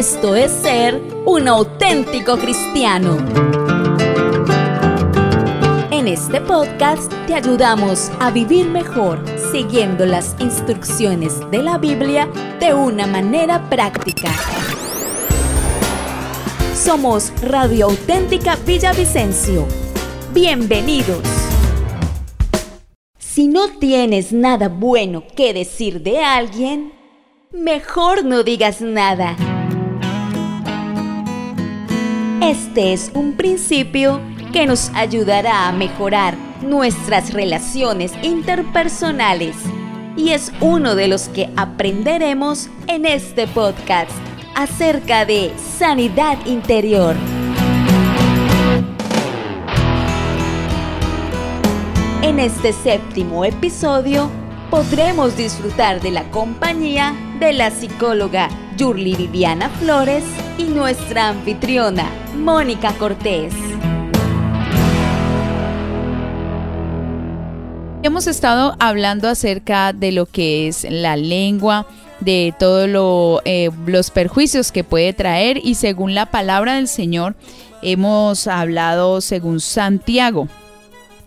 Esto es ser un auténtico cristiano. En este podcast te ayudamos a vivir mejor siguiendo las instrucciones de la Biblia de una manera práctica. Somos Radio Auténtica Villavicencio. Bienvenidos. Si no tienes nada bueno que decir de alguien, mejor no digas nada. Este es un principio que nos ayudará a mejorar nuestras relaciones interpersonales y es uno de los que aprenderemos en este podcast acerca de sanidad interior. En este séptimo episodio podremos disfrutar de la compañía de la psicóloga Yurli Viviana Flores y nuestra anfitriona Mónica Cortés. Hemos estado hablando acerca de lo que es la lengua, de todos eh, los perjuicios que puede traer y según la palabra del Señor hemos hablado según Santiago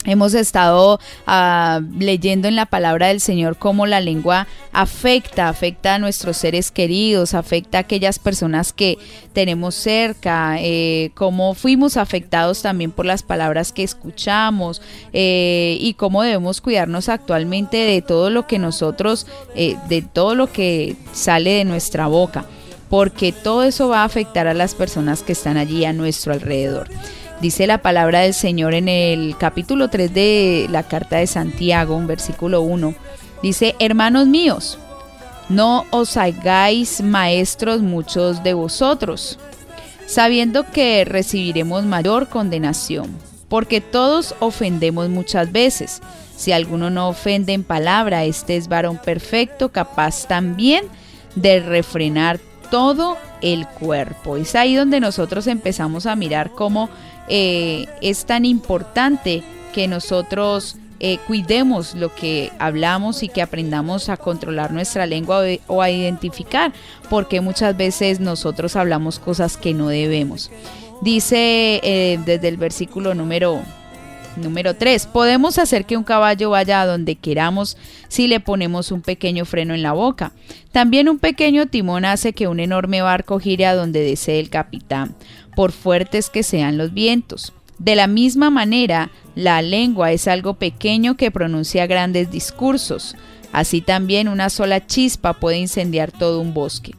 Hemos estado ah, leyendo en la palabra del Señor cómo la lengua afecta, afecta a nuestros seres queridos, afecta a aquellas personas que tenemos cerca, eh, cómo fuimos afectados también por las palabras que escuchamos eh, y cómo debemos cuidarnos actualmente de todo lo que nosotros, eh, de todo lo que sale de nuestra boca, porque todo eso va a afectar a las personas que están allí a nuestro alrededor. Dice la palabra del Señor en el capítulo 3 de la carta de Santiago, en versículo 1. Dice, hermanos míos, no os hagáis maestros muchos de vosotros, sabiendo que recibiremos mayor condenación, porque todos ofendemos muchas veces. Si alguno no ofende en palabra, este es varón perfecto, capaz también de refrenar todo el cuerpo. Es ahí donde nosotros empezamos a mirar cómo eh, es tan importante que nosotros eh, cuidemos lo que hablamos y que aprendamos a controlar nuestra lengua o, a identificar, porque muchas veces nosotros hablamos cosas que no debemos. Dice eh, desde el versículo número Número 3. Podemos hacer que un caballo vaya a donde queramos si le ponemos un pequeño freno en la boca. También un pequeño timón hace que un enorme barco gire a donde desee el capitán por fuertes que sean los vientos. De la misma manera, la lengua es algo pequeño que pronuncia grandes discursos. Así también una sola chispa puede incendiar todo un bosque.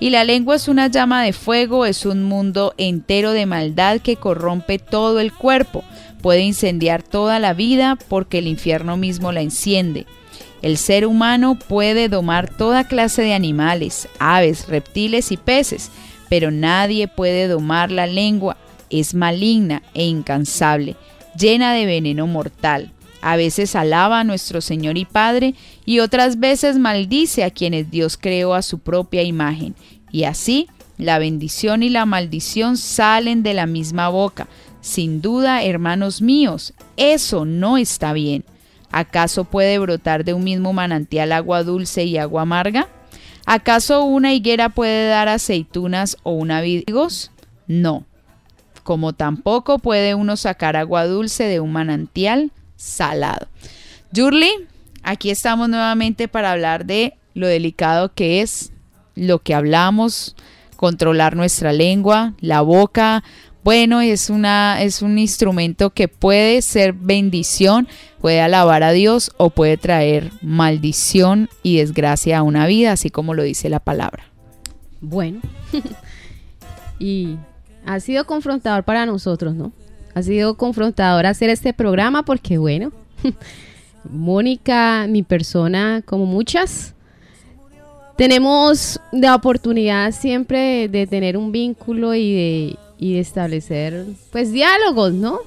Y la lengua es una llama de fuego, es un mundo entero de maldad que corrompe todo el cuerpo, puede incendiar toda la vida porque el infierno mismo la enciende. El ser humano puede domar toda clase de animales, aves, reptiles y peces, pero nadie puede domar la lengua. Es maligna e incansable, llena de veneno mortal. A veces alaba a nuestro Señor y Padre y otras veces maldice a quienes Dios creó a su propia imagen. Y así, la bendición y la maldición salen de la misma boca. Sin duda, hermanos míos, eso no está bien. ¿Acaso puede brotar de un mismo manantial agua dulce y agua amarga? ¿Acaso una higuera puede dar aceitunas o una vigos? No. Como tampoco puede uno sacar agua dulce de un manantial salado. Yurli, aquí estamos nuevamente para hablar de lo delicado que es lo que hablamos, controlar nuestra lengua, la boca, bueno, es, una, es un instrumento que puede ser bendición, puede alabar a Dios o puede traer maldición y desgracia a una vida, así como lo dice la palabra. Bueno, y ha sido confrontador para nosotros, ¿no? Ha sido confrontador hacer este programa porque, bueno, Mónica, mi persona, como muchas, tenemos la oportunidad siempre de tener un vínculo y de y establecer pues diálogos, ¿no?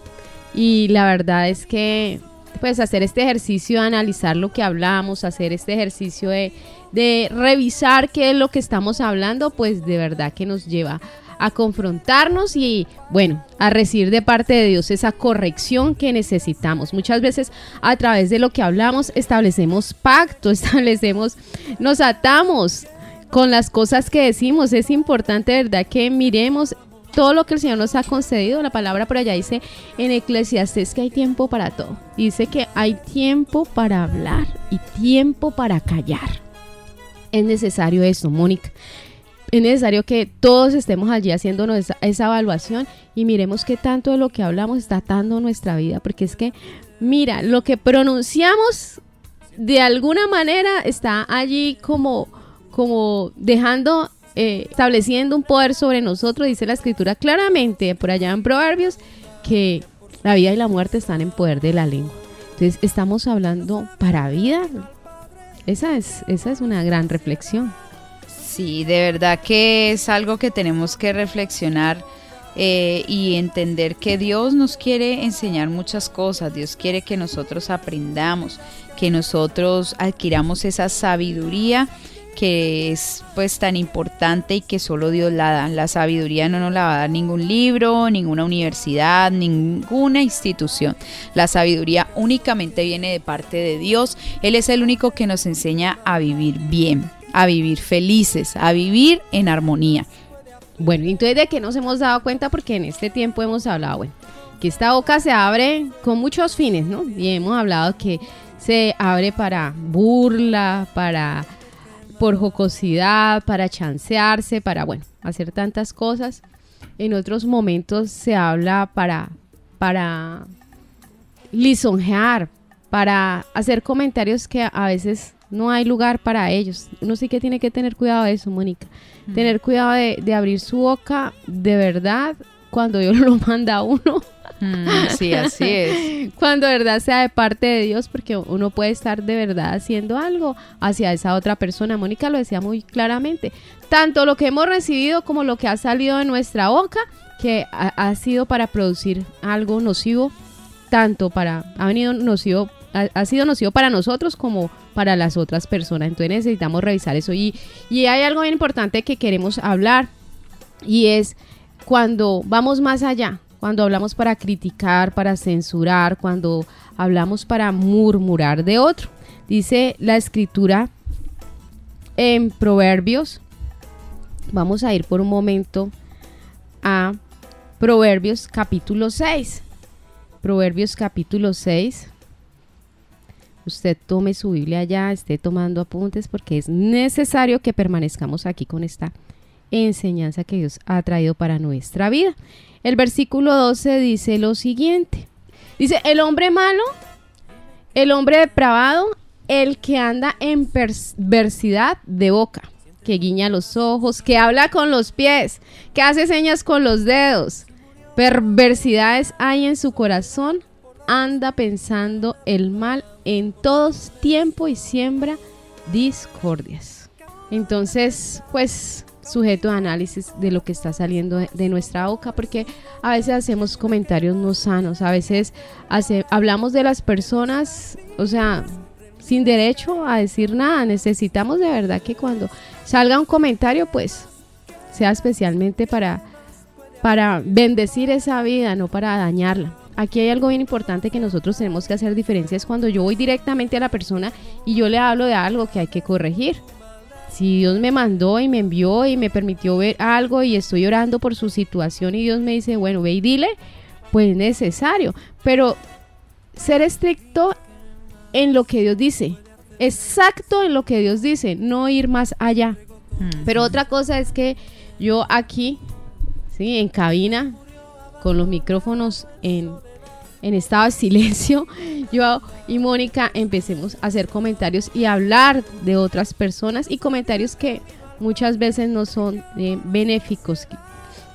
Y la verdad es que pues hacer este ejercicio de analizar lo que hablamos, hacer este ejercicio de, de revisar qué es lo que estamos hablando, pues de verdad que nos lleva a confrontarnos y bueno, a recibir de parte de Dios esa corrección que necesitamos. Muchas veces a través de lo que hablamos establecemos pacto, establecemos, nos atamos con las cosas que decimos. Es importante, ¿verdad?, que miremos todo lo que el Señor nos ha concedido. La palabra por allá dice en Eclesiastes que hay tiempo para todo. Dice que hay tiempo para hablar y tiempo para callar. Es necesario eso, Mónica. Es necesario que todos estemos allí haciéndonos esa, esa, evaluación y miremos qué tanto de lo que hablamos está atando nuestra vida. Porque es que, mira, lo que pronunciamos de alguna manera está allí como, como dejando eh, estableciendo un poder sobre nosotros, dice la escritura claramente por allá en Proverbios, que la vida y la muerte están en poder de la lengua. Entonces, estamos hablando para vida. Esa es, esa es una gran reflexión. Sí, de verdad que es algo que tenemos que reflexionar eh, y entender que Dios nos quiere enseñar muchas cosas, Dios quiere que nosotros aprendamos, que nosotros adquiramos esa sabiduría que es pues tan importante y que solo Dios la da. La sabiduría no nos la va a dar ningún libro, ninguna universidad, ninguna institución. La sabiduría únicamente viene de parte de Dios. Él es el único que nos enseña a vivir bien, a vivir felices, a vivir en armonía. Bueno, entonces de que nos hemos dado cuenta porque en este tiempo hemos hablado, que esta boca se abre con muchos fines, ¿no? Y hemos hablado que se abre para burla, para por jocosidad, para chancearse, para, bueno, hacer tantas cosas. En otros momentos se habla para, para lisonjear, para hacer comentarios que a veces no hay lugar para ellos. Uno sí que tiene que tener cuidado de eso, Mónica. Tener cuidado de, de, abrir su boca de verdad cuando Dios lo manda a uno Mm, sí, así es. Cuando de verdad sea de parte de Dios, porque uno puede estar de verdad haciendo algo hacia esa otra persona. Mónica lo decía muy claramente. Tanto lo que hemos recibido como lo que ha salido de nuestra boca, que ha, sido para producir algo nocivo, tanto para, ha venido nocivo, ha, sido nocivo para nosotros como para las otras personas. Entonces necesitamos revisar eso. Y, y hay algo bien importante que queremos hablar y es cuando vamos más allá cuando hablamos para criticar, para censurar, cuando hablamos para murmurar de otro. Dice la escritura en Proverbios, vamos a ir por un momento a Proverbios capítulo 6. Proverbios capítulo 6. Usted tome su Biblia ya, esté tomando apuntes porque es necesario que permanezcamos aquí con esta enseñanza que Dios ha traído para nuestra vida. El versículo 12 dice lo siguiente. Dice, el hombre malo, el hombre depravado, el que anda en perversidad de boca, que guiña los ojos, que habla con los pies, que hace señas con los dedos. Perversidades hay en su corazón, anda pensando el mal en todos tiempo y siembra discordias. Entonces, pues sujeto de análisis de lo que está saliendo de, nuestra boca, porque a veces hacemos comentarios no sanos, a veces hablamos de las personas, o sea, sin derecho a decir nada. Necesitamos de verdad que cuando salga un comentario, pues sea especialmente para, para bendecir esa vida, no para dañarla. Aquí hay algo bien importante que nosotros tenemos que hacer diferencias cuando yo voy directamente a la persona y yo le hablo de algo que hay que corregir si Dios me mandó y me envió y me permitió ver algo y estoy orando por su situación y Dios me dice, bueno, ve y dile, pues es necesario. Pero ser estricto en lo que Dios dice, exacto en lo que Dios dice, no ir más allá. Pero otra cosa es que yo aquí, ¿sí? en cabina, con los micrófonos en en estado de silencio, yo y Mónica empecemos a hacer comentarios y hablar de otras personas y comentarios que muchas veces no son eh, benéficos.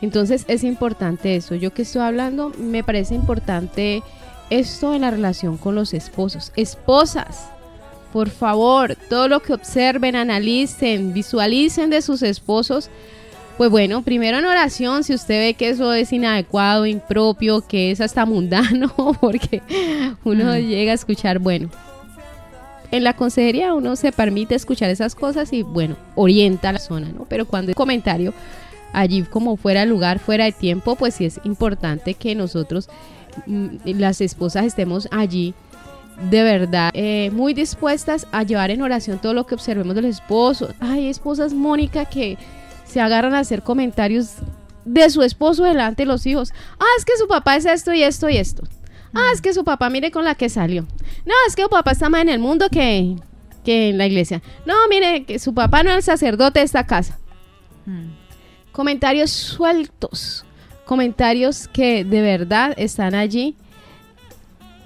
Entonces es importante eso. Yo que estoy hablando, me parece importante esto en la relación con los esposos. Esposas, por favor, todo lo que observen, analicen, visualicen de sus esposos, pues bueno, primero en oración, si usted ve que eso es inadecuado, impropio, que es hasta mundano, porque uno mm. llega a escuchar, bueno, en la consejería uno se permite escuchar esas cosas y bueno, orienta a la zona, ¿no? Pero cuando el comentario allí como fuera de lugar, fuera de tiempo, pues sí es importante que nosotros, mm, las esposas, estemos allí de verdad eh, muy dispuestas a llevar en oración todo lo que observemos del esposo. Hay esposas, Mónica, que se agarran a hacer comentarios de su esposo delante de los hijos. Ah, es que su papá es esto y esto y esto. Ah, es que su papá mire con la que salió. No, es que su papá está más en el mundo que, que en la iglesia. No, mire, que su papá no es el sacerdote de esta casa. Hmm. Comentarios sueltos, comentarios que de verdad están allí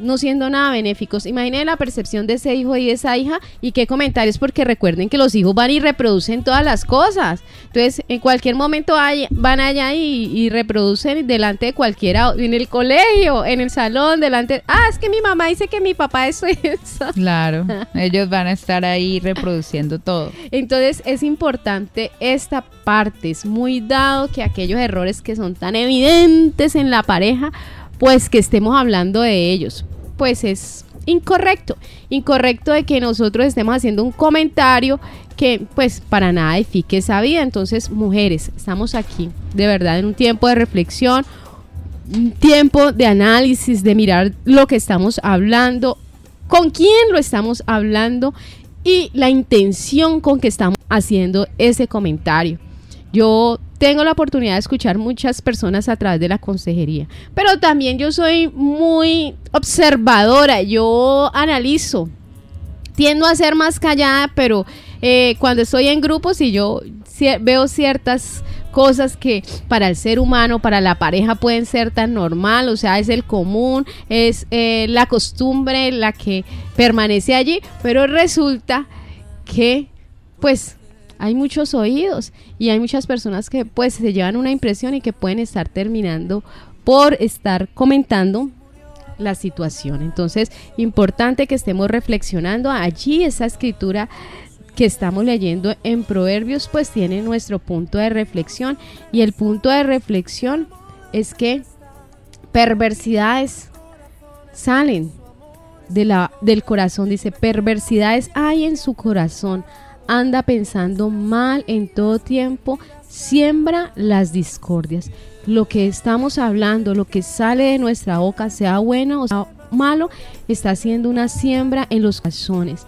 no siendo nada benéficos. Imaginen la percepción de ese hijo y esa hija y qué comentarios, porque recuerden que los hijos van y reproducen todas las cosas. Entonces, en cualquier momento van allá y, reproducen delante de cualquiera, en el colegio, en el salón, delante. Ah, es que mi mamá dice que mi papá es eso. Claro, ellos van a estar ahí reproduciendo todo. Entonces, es importante esta parte. Es muy dado que aquellos errores que son tan evidentes en la pareja, pues que estemos hablando de ellos. Pues es incorrecto. Incorrecto de que nosotros estemos haciendo un comentario que pues para nada edifique esa vida. Entonces, mujeres, estamos aquí de verdad en un tiempo de reflexión, un tiempo de análisis, de mirar lo que estamos hablando, con quién lo estamos hablando y la intención con que estamos haciendo ese comentario. Yo tengo la oportunidad de escuchar muchas personas a través de la consejería, pero también yo soy muy observadora, yo analizo, tiendo a ser más callada, pero eh, cuando estoy en grupos y yo veo ciertas cosas que para el ser humano, para la pareja pueden ser tan normal, o sea, es el común, es eh, la costumbre la que permanece allí, pero resulta que pues hay muchos oídos y hay muchas personas que pues se llevan una impresión y que pueden estar terminando por estar comentando la situación. Entonces, importante que estemos reflexionando. Allí esa escritura que estamos leyendo en Proverbios pues tiene nuestro punto de reflexión. Y el punto de reflexión es que perversidades salen de la, del corazón, dice, perversidades hay en su corazón, anda pensando mal en todo tiempo, siembra las discordias. Lo que estamos hablando, lo que sale de nuestra boca, sea bueno o sea malo, está haciendo una siembra en los corazones.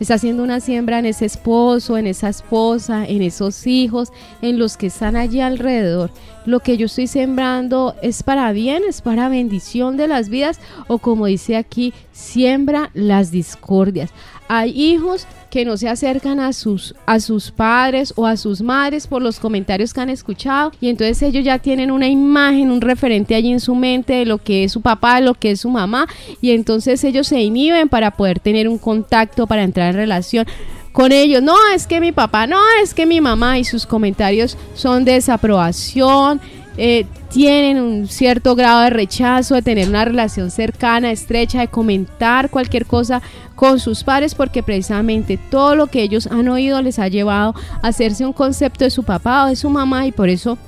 Está haciendo una siembra en ese esposo, en esa esposa, en esos hijos, en los que están allí alrededor. Lo que yo estoy sembrando es para bien, es para bendición de las vidas o como dice aquí, siembra las discordias. Hay hijos que no se acercan a sus, a sus padres o a sus madres por los comentarios que han escuchado y entonces ellos ya tienen una imagen, un referente allí en su mente de lo que es su papá, de lo que es su mamá y entonces ellos se inhiben para poder tener un contacto, para entrar en relación con ellos. No, es que mi papá, no, es que mi mamá y sus comentarios son de desaprobación. Eh, tienen un cierto grado de rechazo, de tener una relación cercana, estrecha, de comentar cualquier cosa con sus padres, porque precisamente todo lo que ellos han oído les ha llevado a hacerse un concepto de su papá o de su mamá y por eso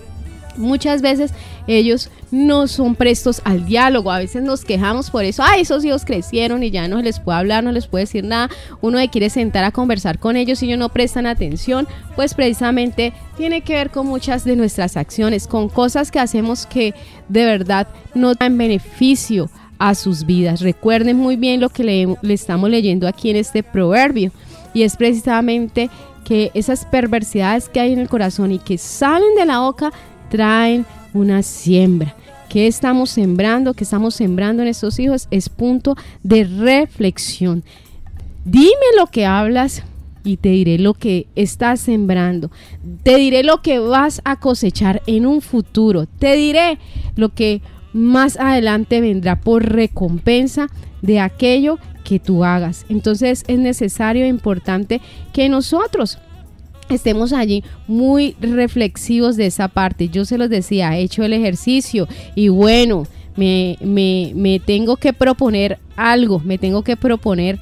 muchas veces ellos no son prestos al diálogo. A veces nos quejamos por eso. Ay, esos hijos crecieron y ya no les puede hablar, no les puede decir nada. Uno quiere sentar a conversar con ellos y ellos no prestan atención. Pues precisamente tiene que ver con muchas de nuestras acciones, con cosas que hacemos que de verdad no dan beneficio a sus vidas. Recuerden muy bien lo que le, le estamos leyendo aquí en este proverbio. Y es precisamente que esas perversidades que hay en el corazón y que salen de la boca traen una siembra. ¿Qué estamos sembrando? ¿Qué estamos sembrando en estos hijos? Es punto de reflexión. Dime lo que hablas y te diré lo que estás sembrando. Te diré lo que vas a cosechar en un futuro. Te diré lo que más adelante vendrá por recompensa de aquello que tú hagas. Entonces es necesario e importante que nosotros estemos allí muy reflexivos de esa parte. Yo se los decía, he hecho el ejercicio y bueno, me, me, tengo que proponer algo, me tengo que proponer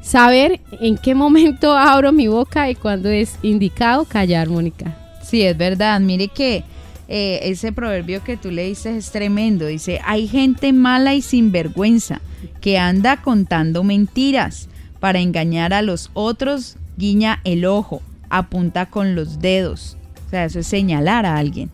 saber en qué momento abro mi boca y cuando es indicado callar, Mónica. Sí, es verdad. Mire que eh, ese proverbio que tú le dices es tremendo. Dice, hay gente mala y sinvergüenza que anda contando mentiras para engañar a los otros, guiña el ojo apunta con los dedos, o sea, eso es señalar a alguien,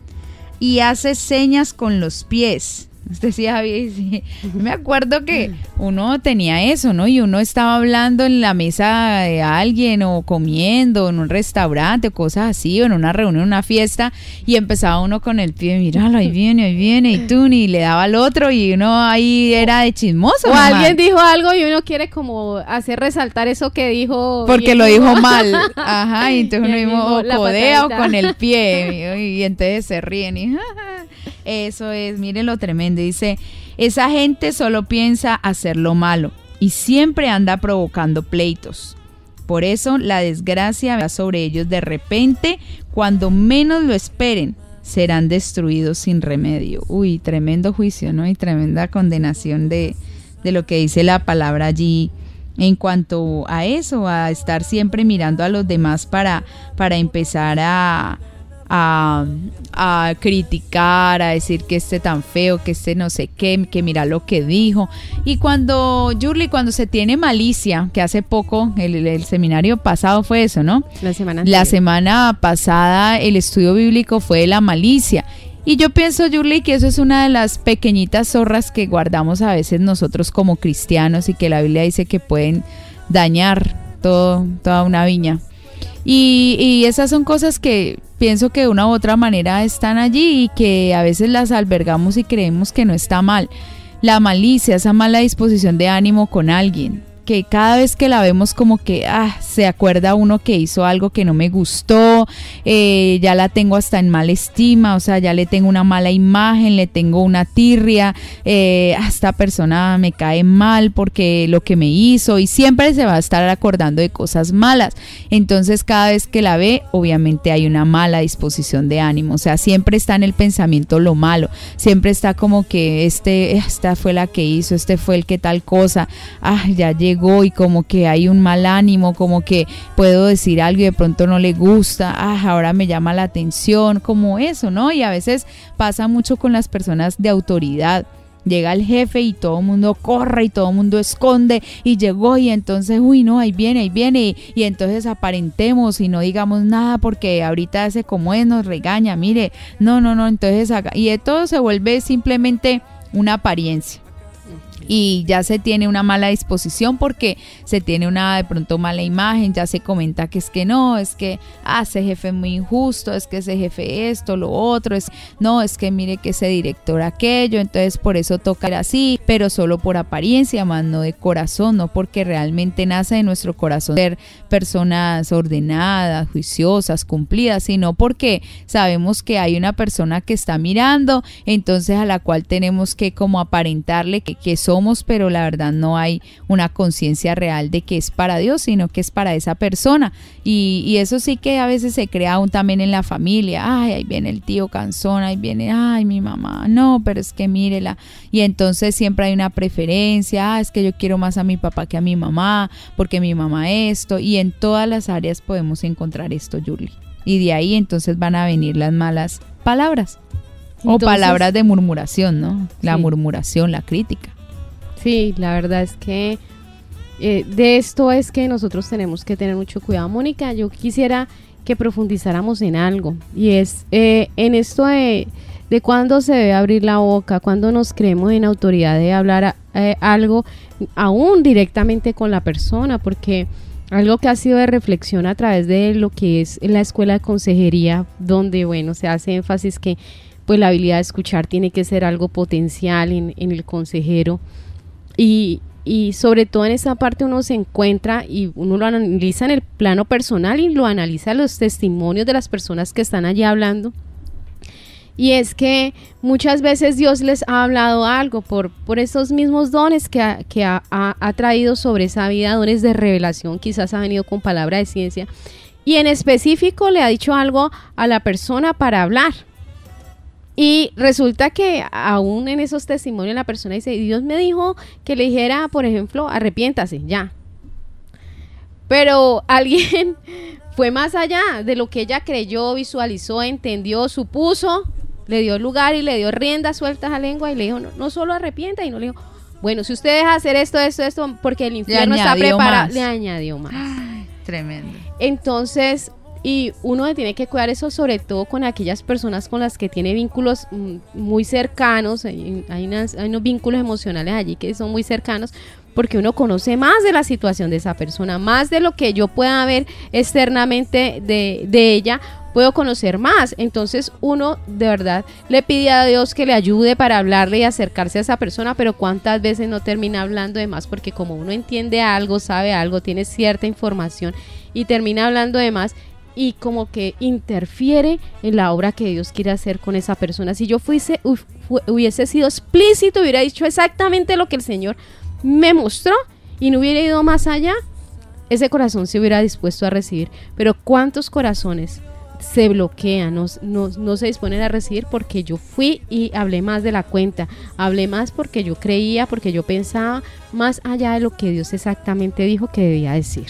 y hace señas con los pies, Usted sí, Javi, sí. Me acuerdo que uno tenía eso, ¿no? Y uno estaba hablando en la mesa de alguien o comiendo en un restaurante o cosas así, o en una reunión, una fiesta, y empezaba uno con el pie, míralo, ahí viene, ahí viene, y tú, ni le daba al otro, y uno ahí era de chismoso. O alguien dijo algo y uno quiere como hacer resaltar eso que dijo. Porque lo dijo mal. Ajá, y entonces uno mismo codea con el pie, y, entonces se ríen, y eso es, miren lo tremendo. Dice, esa gente solo piensa hacer lo malo y siempre anda provocando pleitos. Por eso la desgracia va sobre ellos de repente, cuando menos lo esperen, serán destruidos sin remedio. Uy, tremendo juicio, ¿no? Y tremenda condenación de, de lo que dice la palabra allí en cuanto a eso, a estar siempre mirando a los demás para, para empezar a, a, criticar, a decir que este tan feo, que este no sé qué, que mira lo que dijo. Y cuando, Yurli, cuando se tiene malicia, que hace poco, el, seminario pasado fue eso, ¿no? La semana. La semana pasada el estudio bíblico fue la malicia. Y yo pienso, Yurli, que eso es una de las pequeñitas zorras que guardamos a veces nosotros como cristianos y que la Biblia dice que pueden dañar todo, toda una viña. Y, y, esas son cosas que pienso que de una u otra manera están allí y que a veces las albergamos y creemos que no está mal. La malicia, esa mala disposición de ánimo con alguien, que cada vez que la vemos como que ah, se acuerda uno que hizo algo que no me gustó, eh, ya la tengo hasta en mala estima, o sea, ya le tengo una mala imagen, le tengo una tirria, eh, esta persona me cae mal porque lo que me hizo y siempre se va a estar acordando de cosas malas. Entonces cada vez que la ve, obviamente hay una mala disposición de ánimo, o sea, siempre está en el pensamiento lo malo, siempre está como que este, esta fue la que hizo, este fue el que tal cosa, ah, ya llegó y como que hay un mal ánimo, como que puedo decir algo y de pronto no le gusta, ah, ahora me llama la atención, como eso, ¿no? Y a veces pasa mucho con las personas de autoridad. Llega el jefe y todo el mundo corre y todo el mundo esconde y llegó y entonces, uy, no, ahí viene, ahí viene y, entonces aparentemos y no digamos nada porque ahorita hace como es, nos regaña, mire, no, no, no, entonces y todo se vuelve simplemente una apariencia y ya se tiene una mala disposición porque se tiene una de pronto mala imagen, ya se comenta que es que no, es que ah, ese jefe es muy injusto, es que ese jefe esto, lo otro, es no, es que mire que ese director aquello, entonces por eso toca así, pero solo por apariencia, más no de corazón, no porque realmente nace de nuestro corazón ser personas ordenadas, juiciosas, cumplidas, sino porque sabemos que hay una persona que está mirando, entonces a la cual tenemos que como aparentarle que, que somos pero la verdad no hay una conciencia real de que es para Dios, sino que es para esa persona. Y, eso sí que a veces se crea aún también en la familia. Ay, ahí viene el tío cansón, ahí viene, ay, mi mamá, no, pero es que mírela. Y entonces siempre hay una preferencia, ah, es que yo quiero más a mi papá que a mi mamá, porque mi mamá esto. Y en todas las áreas podemos encontrar esto, Yurli. Y de ahí entonces van a venir las malas palabras. o palabras de murmuración, ¿no? La murmuración, la crítica. Sí, la verdad es que eh, de esto es que nosotros tenemos que tener mucho cuidado. Mónica, yo quisiera que profundizáramos en algo y es eh, en esto de, de cuándo se debe abrir la boca, cuándo nos creemos en autoridad de hablar eh, algo aún directamente con la persona, porque algo que ha sido de reflexión a través de lo que es la escuela de consejería, donde bueno, se hace énfasis que pues la habilidad de escuchar tiene que ser algo potencial en, en el consejero y, sobre todo en esa parte uno se encuentra y uno lo analiza en el plano personal y lo analiza los testimonios de las personas que están allí hablando. Y es que muchas veces Dios les ha hablado algo por, por esos mismos dones que, ha, que ha, traído sobre esa vida, dones de revelación, quizás ha venido con palabra de ciencia. Y en específico le ha dicho algo a la persona para hablar. Y resulta que aún en esos testimonios la persona dice, Dios me dijo que le dijera, por ejemplo, arrepiéntase, ya. Pero alguien fue más allá de lo que ella creyó, visualizó, entendió, supuso, le dio lugar y le dio rienda sueltas a lengua y le dijo, no, no solo arrepienta, y no le dijo, bueno, si usted deja hacer esto, esto, esto, porque el infierno está preparado, le añadió más. tremendo. Entonces, Y uno tiene que cuidar eso sobre todo con aquellas personas con las que tiene vínculos mm, muy cercanos, hay, hay unos vínculos emocionales allí que son muy cercanos, porque uno conoce más de la situación de esa persona, más de lo que yo pueda ver externamente de, de ella, puedo conocer más. Entonces uno de verdad le pide a Dios que le ayude para hablarle y acercarse a esa persona, pero cuántas veces no termina hablando de más porque como uno entiende algo, sabe algo, tiene cierta información y termina hablando de más y como que interfiere en la obra que Dios quiere hacer con esa persona. Si yo fuese, hubiese sido explícito, hubiera dicho exactamente lo que el Señor me mostró y no hubiera ido más allá, ese corazón se hubiera dispuesto a recibir. Pero ¿cuántos corazones se bloquean, no, no, se disponen a recibir porque yo fui y hablé más de la cuenta, hablé más porque yo creía, porque yo pensaba más allá de lo que Dios exactamente dijo que debía decir.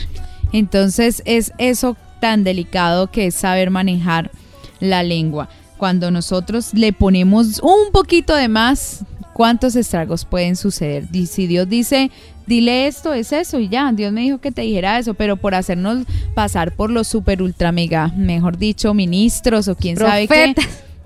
Entonces es eso tan delicado que es saber manejar la lengua. Cuando nosotros le ponemos un poquito de más, ¿cuántos estragos pueden suceder? Y si Dios dice, dile esto, es eso y ya, Dios me dijo que te dijera eso, pero por hacernos pasar por los super ultra mega, mejor dicho, ministros o quién sabe qué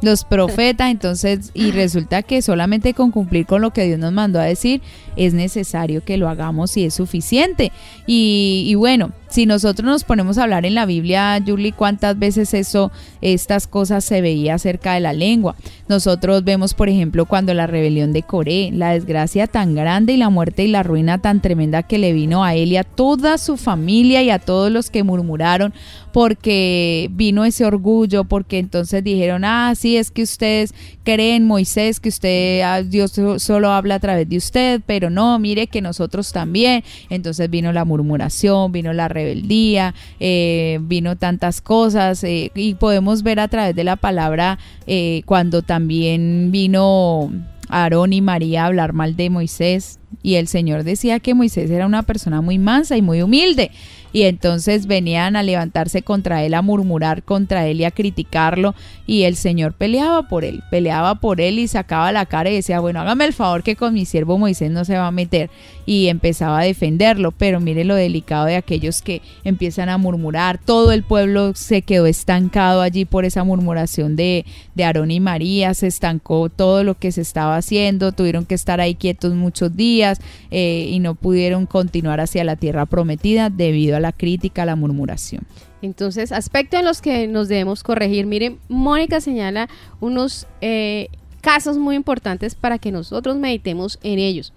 los profetas, entonces, y resulta que solamente con cumplir con lo que Dios nos mandó a decir, es necesario que lo hagamos y es suficiente. Y, y bueno, si nosotros nos ponemos a hablar en la Biblia, Julie, cuántas veces eso, estas cosas se veía acerca de la lengua. Nosotros vemos, por ejemplo, cuando la rebelión de Coré, la desgracia tan grande y la muerte y la ruina tan tremenda que le vino a él y a toda su familia y a todos los que murmuraron porque vino ese orgullo, porque entonces dijeron, ah, sí, es que ustedes creen Moisés, que usted, ah, Dios solo habla a través de usted, pero no, mire que nosotros también. Entonces vino la murmuración, vino la rebeldía, eh, vino tantas cosas eh, y podemos ver a través de la palabra eh, cuando también vino Aarón y María a hablar mal de Moisés y el Señor decía que Moisés era una persona muy mansa y muy humilde y entonces venían a levantarse contra él, a murmurar contra él y a criticarlo. Y el Señor peleaba por él, peleaba por él y sacaba la cara y decía, bueno, hágame el favor que con mi siervo Moisés no se va a meter y empezaba a defenderlo, pero mire lo delicado de aquellos que empiezan a murmurar, todo el pueblo se quedó estancado allí por esa murmuración de, de Aarón y María, se estancó todo lo que se estaba haciendo, tuvieron que estar ahí quietos muchos días eh, y no pudieron continuar hacia la tierra prometida debido a la crítica, a la murmuración. Entonces, aspectos en los que nos debemos corregir. Miren, Mónica señala unos eh, casos muy importantes para que nosotros meditemos en ellos.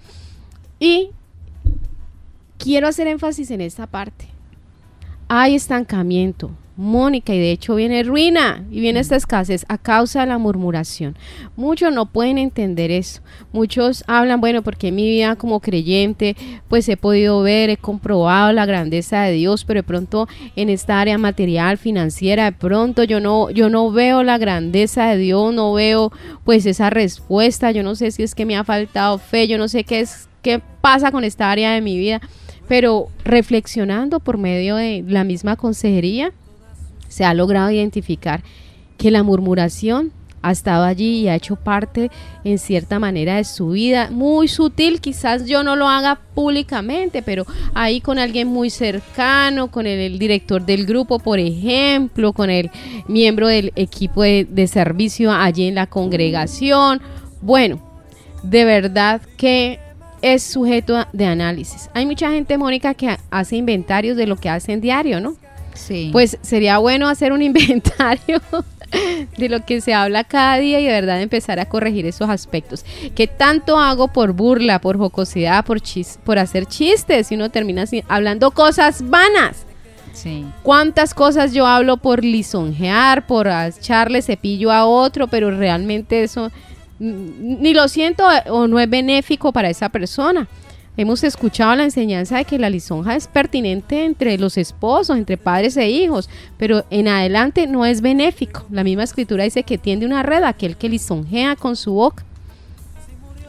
Y quiero hacer énfasis en esta parte. Hay estancamiento, Mónica, y de hecho viene ruina y viene esta escasez a causa de la murmuración. Muchos no pueden entender eso. Muchos hablan, bueno, porque en mi vida como creyente, pues he podido ver, he comprobado la grandeza de Dios, pero de pronto en esta área material, financiera, de pronto yo no, yo no veo la grandeza de Dios, no veo pues esa respuesta, yo no sé si es que me ha faltado fe, yo no sé qué es, qué pasa con esta área de mi vida pero reflexionando por medio de la misma consejería, se ha logrado identificar que la murmuración ha estado allí y ha hecho parte en cierta manera de su vida, muy sutil, quizás yo no lo haga públicamente, pero ahí con alguien muy cercano, con el, director del grupo, por ejemplo, con el miembro del equipo de, servicio allí en la congregación. Bueno, de verdad que es sujeto de análisis. Hay mucha gente, Mónica, que hace inventarios de lo que hace en diario, ¿no? Pues sería bueno hacer un inventario de lo que se habla cada día y de verdad empezar a corregir esos aspectos. ¿Qué tanto hago por burla, por jocosidad, por, por hacer chistes y uno termina hablando cosas vanas? Sí. ¿Cuántas cosas yo hablo por lisonjear, por echarle cepillo a otro, pero realmente eso ni lo siento o no es benéfico para esa persona? Hemos escuchado la enseñanza de que la lisonja es pertinente entre los esposos, entre padres e hijos, pero en adelante no es benéfico. La misma escritura dice que tiende una red a aquel que lisonjea con su boca.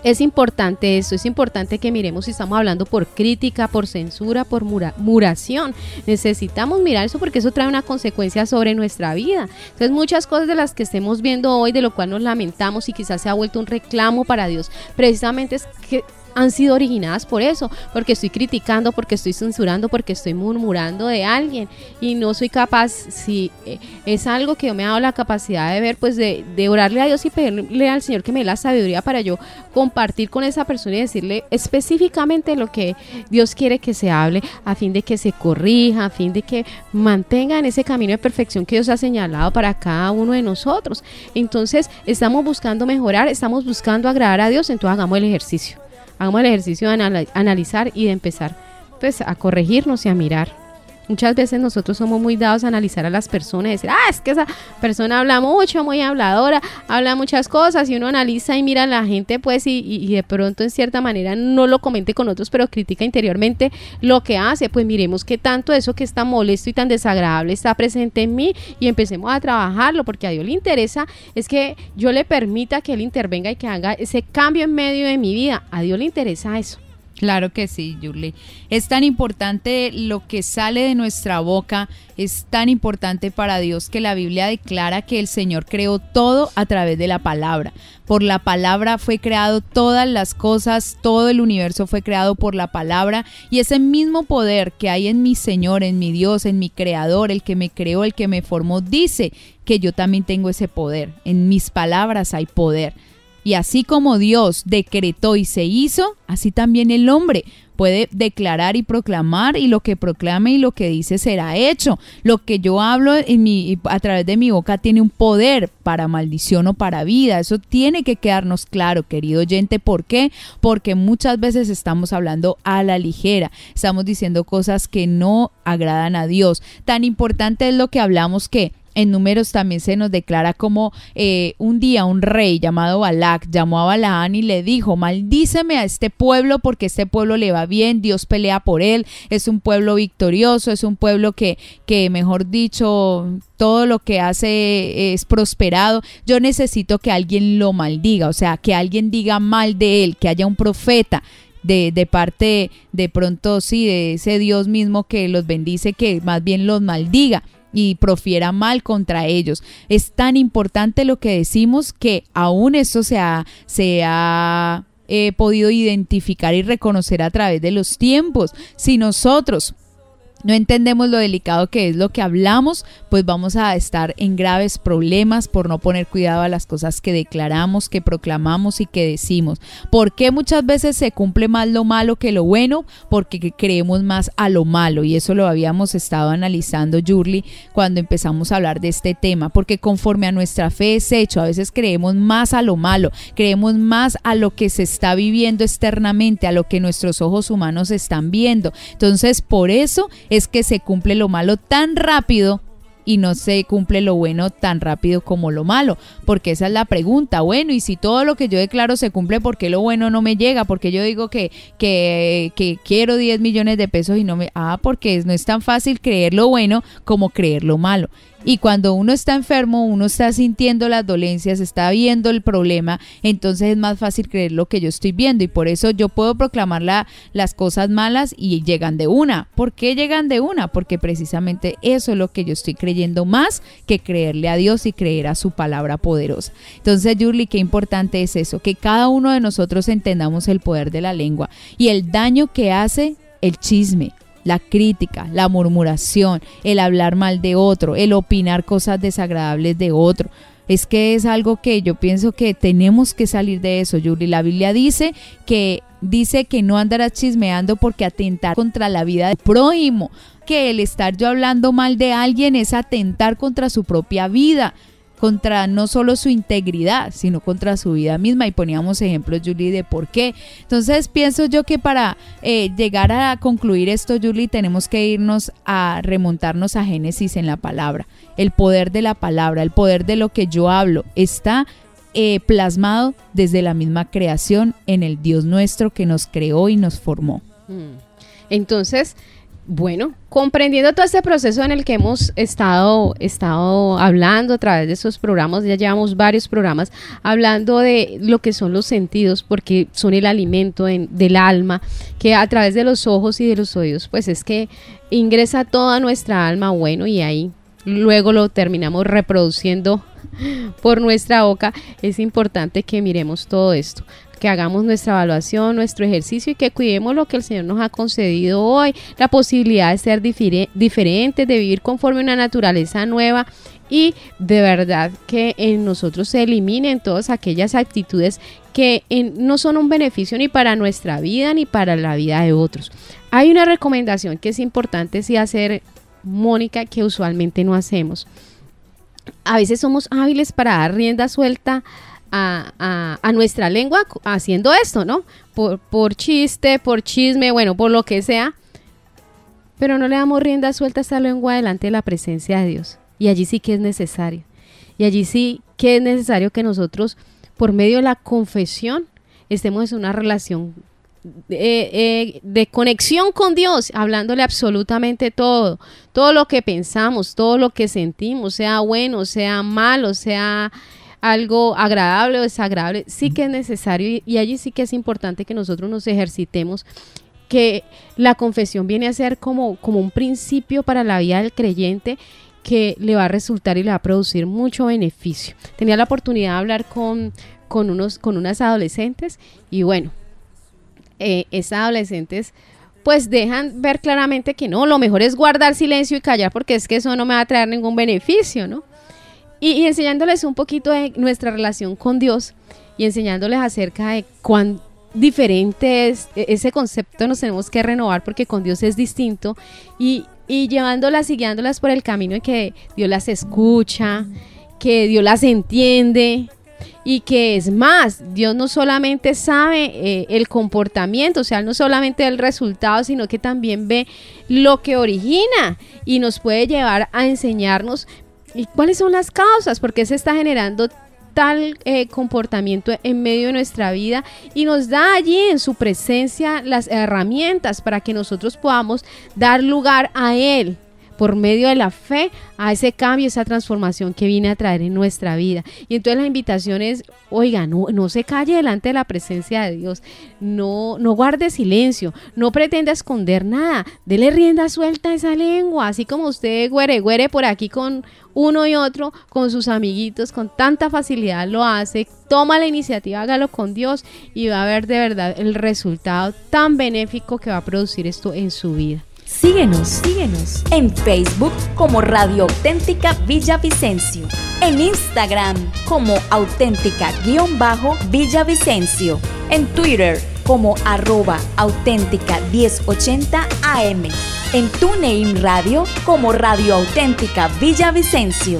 Es importante eso, es importante que miremos si estamos hablando por crítica, por censura, por muración. Necesitamos mirar eso porque eso trae una consecuencia sobre nuestra vida. Entonces muchas cosas de las que estemos viendo hoy, de lo cual nos lamentamos y quizás se ha vuelto un reclamo para Dios, precisamente es que han sido originadas por eso, porque estoy criticando, porque estoy censurando, porque estoy murmurando de alguien y no soy capaz, si eh, es algo que yo me ha dado la capacidad de ver, pues de, de orarle a Dios y pedirle al Señor que me dé la sabiduría para yo compartir con esa persona y decirle específicamente lo que Dios quiere que se hable a fin de que se corrija, a fin de que mantengan ese camino de perfección que Dios ha señalado para cada uno de nosotros. Entonces, estamos buscando mejorar, estamos buscando agradar a Dios, entonces hagamos el ejercicio. Hagamos el ejercicio de analizar y de empezar pues a corregirnos y a mirar. Muchas veces nosotros somos muy dados a analizar a las personas y decir, ah, es que esa persona habla mucho, muy habladora, habla muchas cosas y uno analiza y mira a la gente pues y, y, de pronto en cierta manera no lo comente con otros, pero critica interiormente lo que hace. Pues miremos qué tanto eso que está molesto y tan desagradable está presente en mí y empecemos a trabajarlo porque a Dios le interesa es que yo le permita que Él intervenga y que haga ese cambio en medio de mi vida. A Dios le interesa eso. Claro que sí, Julie. Es tan importante lo que sale de nuestra boca, es tan importante para Dios que la Biblia declara que el Señor creó todo a través de la palabra. Por la palabra fue creado todas las cosas, todo el universo fue creado por la palabra y ese mismo poder que hay en mi Señor, en mi Dios, en mi Creador, el que me creó, el que me formó, dice que yo también tengo ese poder. En mis palabras hay poder. Y así como Dios decretó y se hizo, así también el hombre puede declarar y proclamar y lo que proclame y lo que dice será hecho. Lo que yo hablo mi, a través de mi boca tiene un poder para maldición o para vida. Eso tiene que quedarnos claro, querido oyente. ¿Por qué? Porque muchas veces estamos hablando a la ligera. Estamos diciendo cosas que no agradan a Dios. Tan importante es lo que hablamos que en números también se nos declara como eh, un día un rey llamado Balak llamó a Balaán y le dijo, maldíceme a este pueblo porque este pueblo le va bien, Dios pelea por él, es un pueblo victorioso, es un pueblo que, que mejor dicho, todo lo que hace es prosperado. Yo necesito que alguien lo maldiga, o sea, que alguien diga mal de él, que haya un profeta. De, de, parte de pronto sí de ese Dios mismo que los bendice que más bien los maldiga y profiera mal contra ellos. Es tan importante lo que decimos que aún ha, se ha eh, podido identificar y reconocer a través de los tiempos. Si nosotros no entendemos lo delicado que es lo que hablamos, pues vamos a estar en graves problemas por no poner cuidado a las cosas que declaramos, que proclamamos y que decimos. ¿Por qué muchas veces se cumple más lo malo que lo bueno? Porque creemos más a lo malo y eso lo habíamos estado analizando, Yurli, cuando empezamos a hablar de este tema, porque conforme a nuestra fe es hecho, a veces creemos más a lo malo, creemos más a lo que se está viviendo externamente, a lo que nuestros ojos humanos están viendo. Entonces, por eso es que se cumple lo malo tan rápido y no se cumple lo bueno tan rápido como lo malo, porque esa es la pregunta. Bueno, y si todo lo que yo declaro se cumple, ¿por qué lo bueno no me llega? Porque yo digo que, que, que quiero 10 millones de pesos y no me... Ah, porque no es tan fácil creer lo bueno como creer lo malo. Y cuando uno está enfermo, uno está sintiendo las dolencias, está viendo el problema, entonces es más fácil creer lo que yo estoy viendo. Y por eso yo puedo proclamar las cosas malas y llegan de una. ¿Por qué llegan de una? Porque precisamente eso es lo que yo estoy creyendo más que creerle a Dios y creer a su palabra poderosa. Entonces, Julie, qué importante es eso, que cada uno de nosotros entendamos el poder de la lengua y el daño que hace el chisme, la crítica, la murmuración, el hablar mal de otro, el opinar cosas desagradables de otro. Es que es algo que yo pienso que tenemos que salir de eso, Yuri. La Biblia dice que dice que no andarás chismeando porque atentar contra la vida del prójimo, que el estar yo hablando mal de alguien es atentar contra su propia vida contra no solo su integridad, sino contra su vida misma. Y poníamos ejemplos, Julie, de por qué. Entonces pienso yo que para eh, llegar a concluir esto, Julie, tenemos que irnos a remontarnos a Génesis en la palabra. El poder de la palabra, el poder de lo que yo hablo, está eh, plasmado desde la misma creación en el Dios nuestro que nos creó y nos formó. Mm. Entonces, bueno, comprendiendo todo este proceso en el que hemos estado, estado hablando a través de esos programas, ya llevamos varios programas hablando de lo que son los sentidos, porque son el alimento del alma, que a través de los ojos y de los oídos, pues es que ingresa toda nuestra alma, bueno, y ahí luego lo terminamos reproduciendo por nuestra boca, es importante que miremos todo esto que hagamos nuestra evaluación, nuestro ejercicio y que cuidemos lo que el Señor nos ha concedido hoy, la posibilidad de ser diferentes, de vivir conforme a una naturaleza nueva y de verdad que en nosotros se eliminen todas aquellas actitudes que no son un beneficio ni para nuestra vida ni para la vida de otros. Hay una recomendación que es importante sí hacer, Mónica, que usualmente no hacemos. A veces somos hábiles para dar rienda suelta a, nuestra lengua haciendo esto, ¿no? Por, por chiste, por chisme, bueno, por lo que sea. Pero no le damos rienda suelta a esta lengua delante de la presencia de Dios. Y allí sí que es necesario. Y allí sí que es necesario que nosotros, por medio de la confesión, estemos en una relación de, eh, conexión con Dios, hablándole absolutamente todo, todo lo que pensamos, todo lo que sentimos, sea bueno, sea malo, sea algo agradable o desagradable, sí que es necesario y allí sí que es importante que nosotros nos ejercitemos que la confesión viene a ser como, como un principio para la vida del creyente que le va a resultar y le va a producir mucho beneficio. Tenía la oportunidad de hablar con, con, unos, con unas adolescentes y bueno, eh, esas adolescentes pues dejan ver claramente que no, lo mejor es guardar silencio y callar porque es que eso no me va a traer ningún beneficio, ¿no? Y, enseñándoles un poquito de nuestra relación con Dios y enseñándoles acerca de cuán diferente es e, ese concepto nos tenemos que renovar porque con Dios es distinto y, y llevándolas y guiándolas por el camino en que Dios las escucha, que Dios las entiende y que es más, Dios no solamente sabe eh, el comportamiento, o sea, no solamente el resultado, sino que también ve lo que origina y nos puede llevar a enseñarnos ¿Y cuáles son las causas? ¿Por qué se está generando tal eh, comportamiento en medio de nuestra vida y nos da allí en su presencia las herramientas para que nosotros podamos dar lugar a Él por medio de la fe a ese cambio, esa transformación que viene a traer en nuestra vida. Y entonces la invitación es, oiga, no, se calle delante de la presencia de Dios, no, no guarde silencio, no pretenda esconder nada, dele rienda suelta a esa lengua, así como usted güere, güere por aquí con uno y otro, con sus amiguitos, con tanta facilidad lo hace, toma la iniciativa, hágalo con Dios y va a ver de verdad el resultado tan benéfico que va a producir esto en su vida. Síguenos, síguenos en Facebook como Radio Auténtica Villavicencio, en Instagram como auténtica-villavicencio, en Twitter como arroba auténtica 1080 AM, en TuneIn Radio como Radio Auténtica Villavicencio.